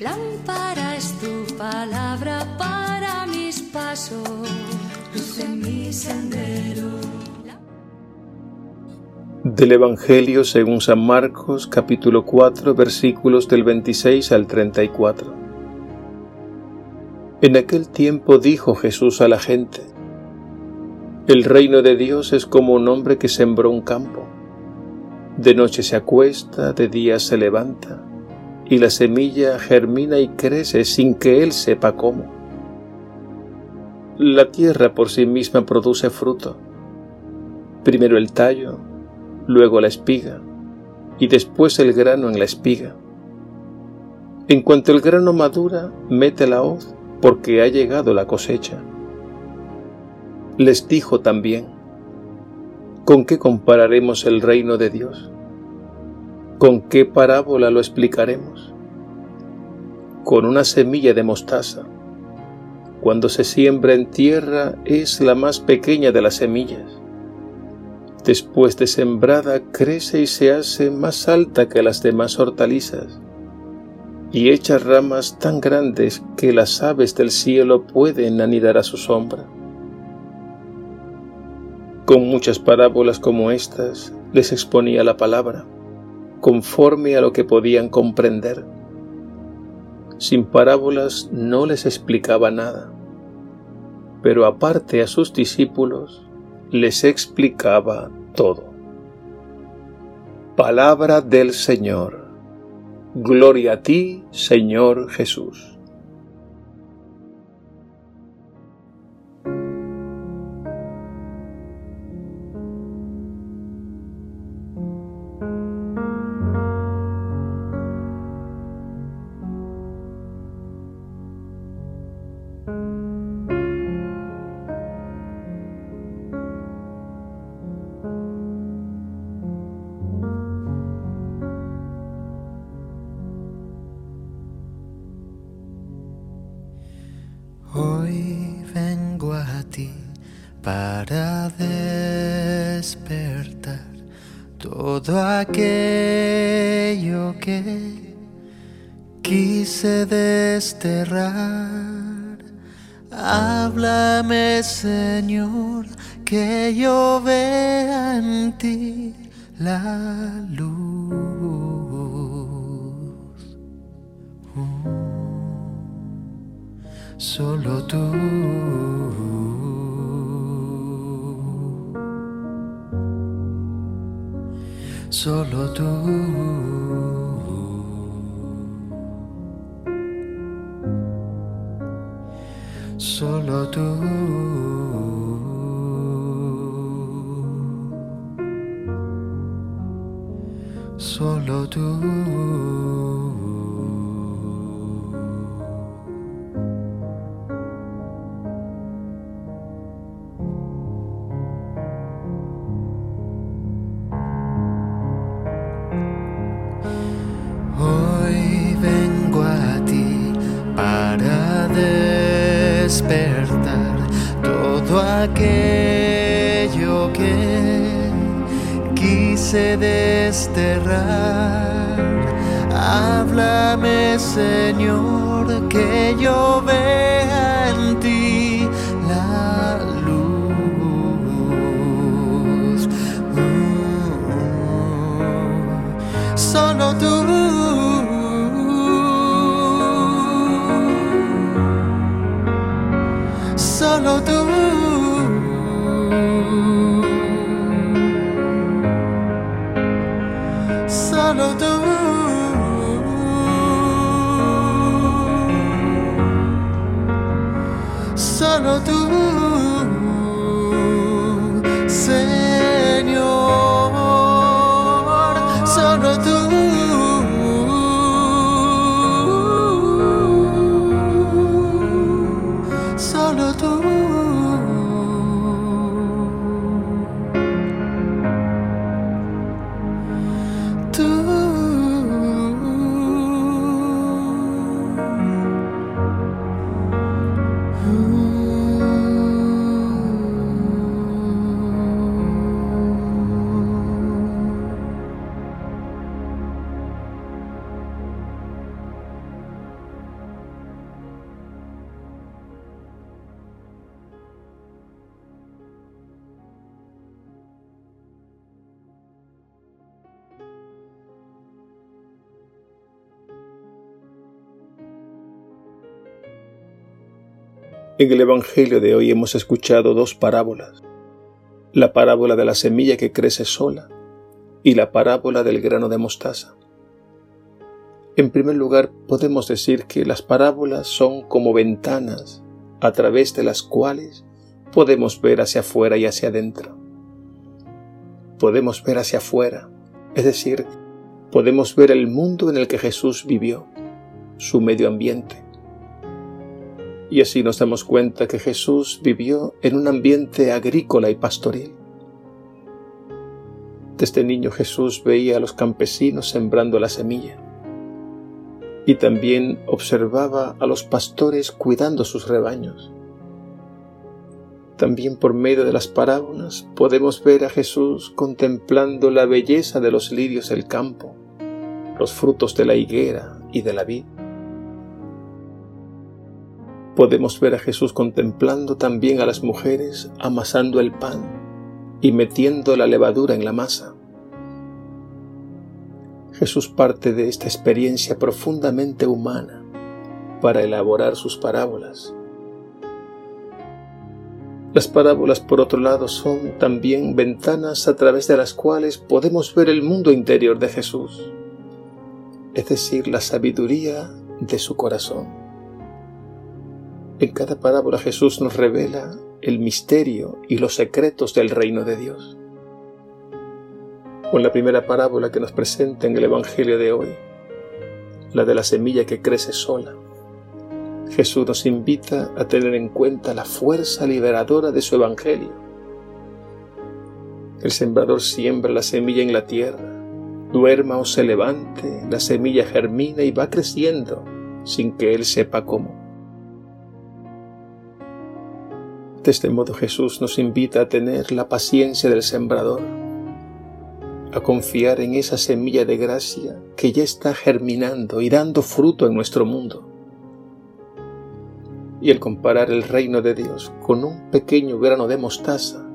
Lámpara es tu palabra para mis pasos, luz en mi sendero. Del Evangelio según San Marcos capítulo 4 versículos del 26 al 34. En aquel tiempo dijo Jesús a la gente, El reino de Dios es como un hombre que sembró un campo. De noche se acuesta, de día se levanta, y la semilla germina y crece sin que él sepa cómo. La tierra por sí misma produce fruto, primero el tallo, luego la espiga, y después el grano en la espiga. En cuanto el grano madura, mete la hoz, porque ha llegado la cosecha. Les dijo también, ¿con qué compararemos el reino de Dios? ¿Con qué parábola lo explicaremos? Con una semilla de mostaza. Cuando se siembra en tierra es la más pequeña de las semillas. Después de sembrada crece y se hace más alta que las demás hortalizas y echa ramas tan grandes que las aves del cielo pueden anidar a su sombra. Con muchas parábolas como estas les exponía la palabra, conforme a lo que podían comprender. Sin parábolas no les explicaba nada, pero aparte a sus discípulos les explicaba todo. Palabra del Señor. Gloria a ti, Señor Jesús. Para despertar todo aquello que quise desterrar. Háblame, Señor, que yo vea en ti la luz. Uh, solo tú. Solo tú. Solo tú. Solo tú. Todo aquello que quise desterrar. Háblame, Señor, que yo vea en ti la luz. Mm, solo tú. En el Evangelio de hoy hemos escuchado dos parábolas. La parábola de la semilla que crece sola y la parábola del grano de mostaza. En primer lugar, podemos decir que las parábolas son como ventanas a través de las cuales podemos ver hacia afuera y hacia adentro. Podemos ver hacia afuera, es decir, podemos ver el mundo en el que Jesús vivió, su medio ambiente. Y así nos damos cuenta que Jesús vivió en un ambiente agrícola y pastoril. Desde niño Jesús veía a los campesinos sembrando la semilla y también observaba a los pastores cuidando sus rebaños. También por medio de las parábolas podemos ver a Jesús contemplando la belleza de los lirios del campo, los frutos de la higuera y de la vid. Podemos ver a Jesús contemplando también a las mujeres amasando el pan y metiendo la levadura en la masa. Jesús parte de esta experiencia profundamente humana para elaborar sus parábolas las parábolas, por otro lado, son también ventanas a través de las cuales podemos ver el mundo interior de Jesús, es decir, la sabiduría de su corazón. En cada parábola Jesús nos revela el misterio y los secretos del reino de Dios. Con la primera parábola que nos presenta en el Evangelio de hoy, la de la semilla que crece sola, Jesús nos invita a tener en cuenta la fuerza liberadora de su Evangelio. El sembrador siembra la semilla en la tierra, duerma o se levante, la semilla germina y va creciendo sin que él sepa cómo. De este modo Jesús nos invita a tener la paciencia del sembrador, a confiar en esa semilla de gracia que ya está germinando y dando fruto en nuestro mundo. Y el comparar el reino de Dios con un pequeño grano de mostaza,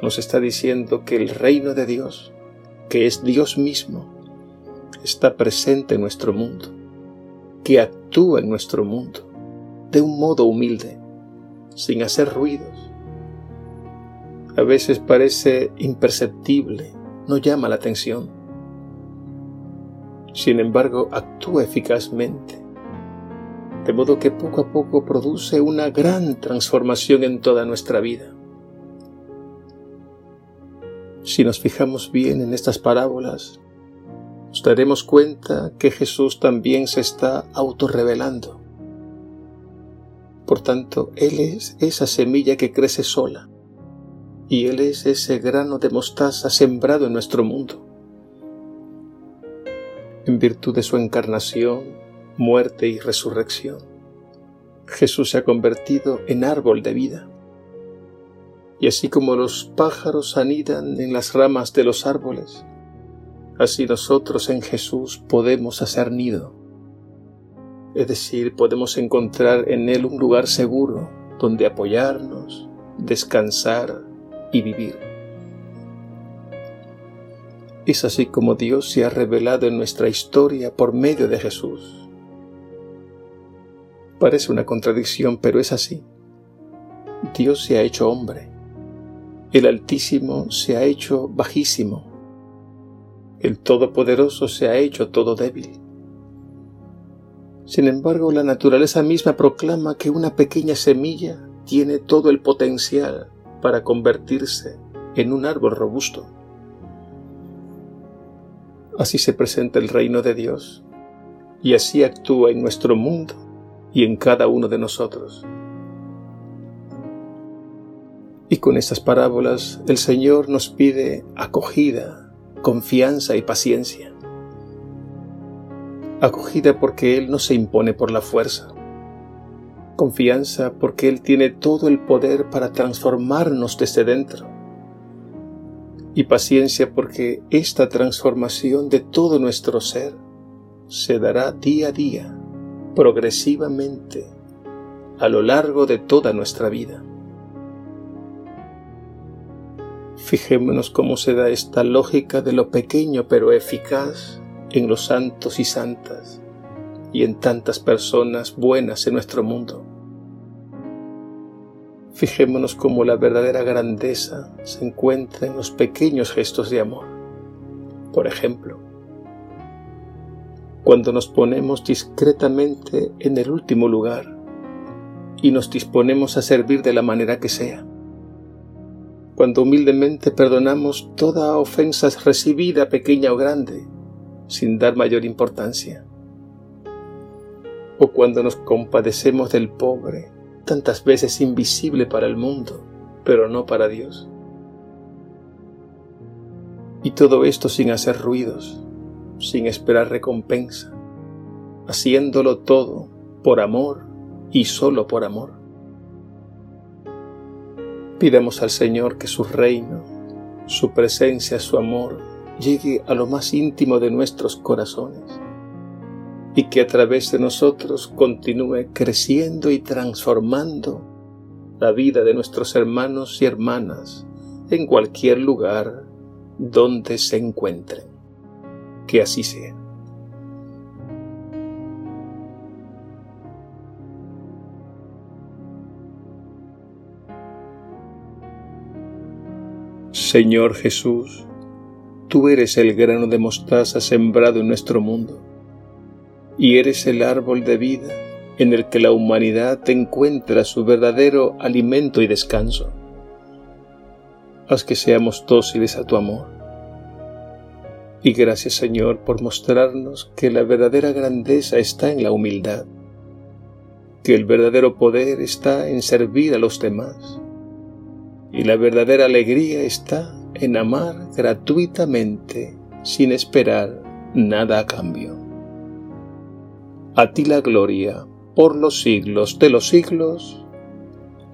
nos está diciendo que el reino de Dios, que es Dios mismo, está presente en nuestro mundo, que actúa en nuestro mundo de un modo humilde, sin hacer ruidos. A veces parece imperceptible, no llama la atención. Sin embargo, actúa eficazmente de modo que poco a poco produce una gran transformación en toda nuestra vida. Si nos fijamos bien en estas parábolas, nos daremos cuenta que Jesús también se está autorrevelando. Por tanto, Él es esa semilla que crece sola, y Él es ese grano de mostaza sembrado en nuestro mundo. En virtud de su encarnación, muerte y resurrección. Jesús se ha convertido en árbol de vida. Y así como los pájaros anidan en las ramas de los árboles, así nosotros en Jesús podemos hacer nido. Es decir, podemos encontrar en Él un lugar seguro donde apoyarnos, descansar y vivir. Es así como Dios se ha revelado en nuestra historia por medio de Jesús. Parece una contradicción, pero es así. Dios se ha hecho hombre. El Altísimo se ha hecho bajísimo. El Todopoderoso se ha hecho todo débil. Sin embargo, la naturaleza misma proclama que una pequeña semilla tiene todo el potencial para convertirse en un árbol robusto. Así se presenta el reino de Dios y así actúa en nuestro mundo y en cada uno de nosotros. Y con estas parábolas el Señor nos pide acogida, confianza y paciencia. Acogida porque Él no se impone por la fuerza. Confianza porque Él tiene todo el poder para transformarnos desde dentro. Y paciencia porque esta transformación de todo nuestro ser se dará día a día progresivamente a lo largo de toda nuestra vida. Fijémonos cómo se da esta lógica de lo pequeño pero eficaz en los santos y santas y en tantas personas buenas en nuestro mundo. Fijémonos cómo la verdadera grandeza se encuentra en los pequeños gestos de amor. Por ejemplo, cuando nos ponemos discretamente en el último lugar y nos disponemos a servir de la manera que sea. Cuando humildemente perdonamos toda ofensa recibida, pequeña o grande, sin dar mayor importancia. O cuando nos compadecemos del pobre, tantas veces invisible para el mundo, pero no para Dios. Y todo esto sin hacer ruidos, sin esperar recompensa, haciéndolo todo por amor y solo por amor. Pidamos al Señor que su reino, su presencia, su amor llegue a lo más íntimo de nuestros corazones y que a través de nosotros continúe creciendo y transformando la vida de nuestros hermanos y hermanas en cualquier lugar donde se encuentren. Que así sea. Señor Jesús, tú eres el grano de mostaza sembrado en nuestro mundo, y eres el árbol de vida en el que la humanidad encuentra su verdadero alimento y descanso. Haz que seamos dóciles a tu amor. Y gracias Señor por mostrarnos que la verdadera grandeza está en la humildad, que el verdadero poder está en servir a los demás y la verdadera alegría está en amar gratuitamente sin esperar nada a cambio. A ti la gloria por los siglos de los siglos.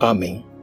Amén.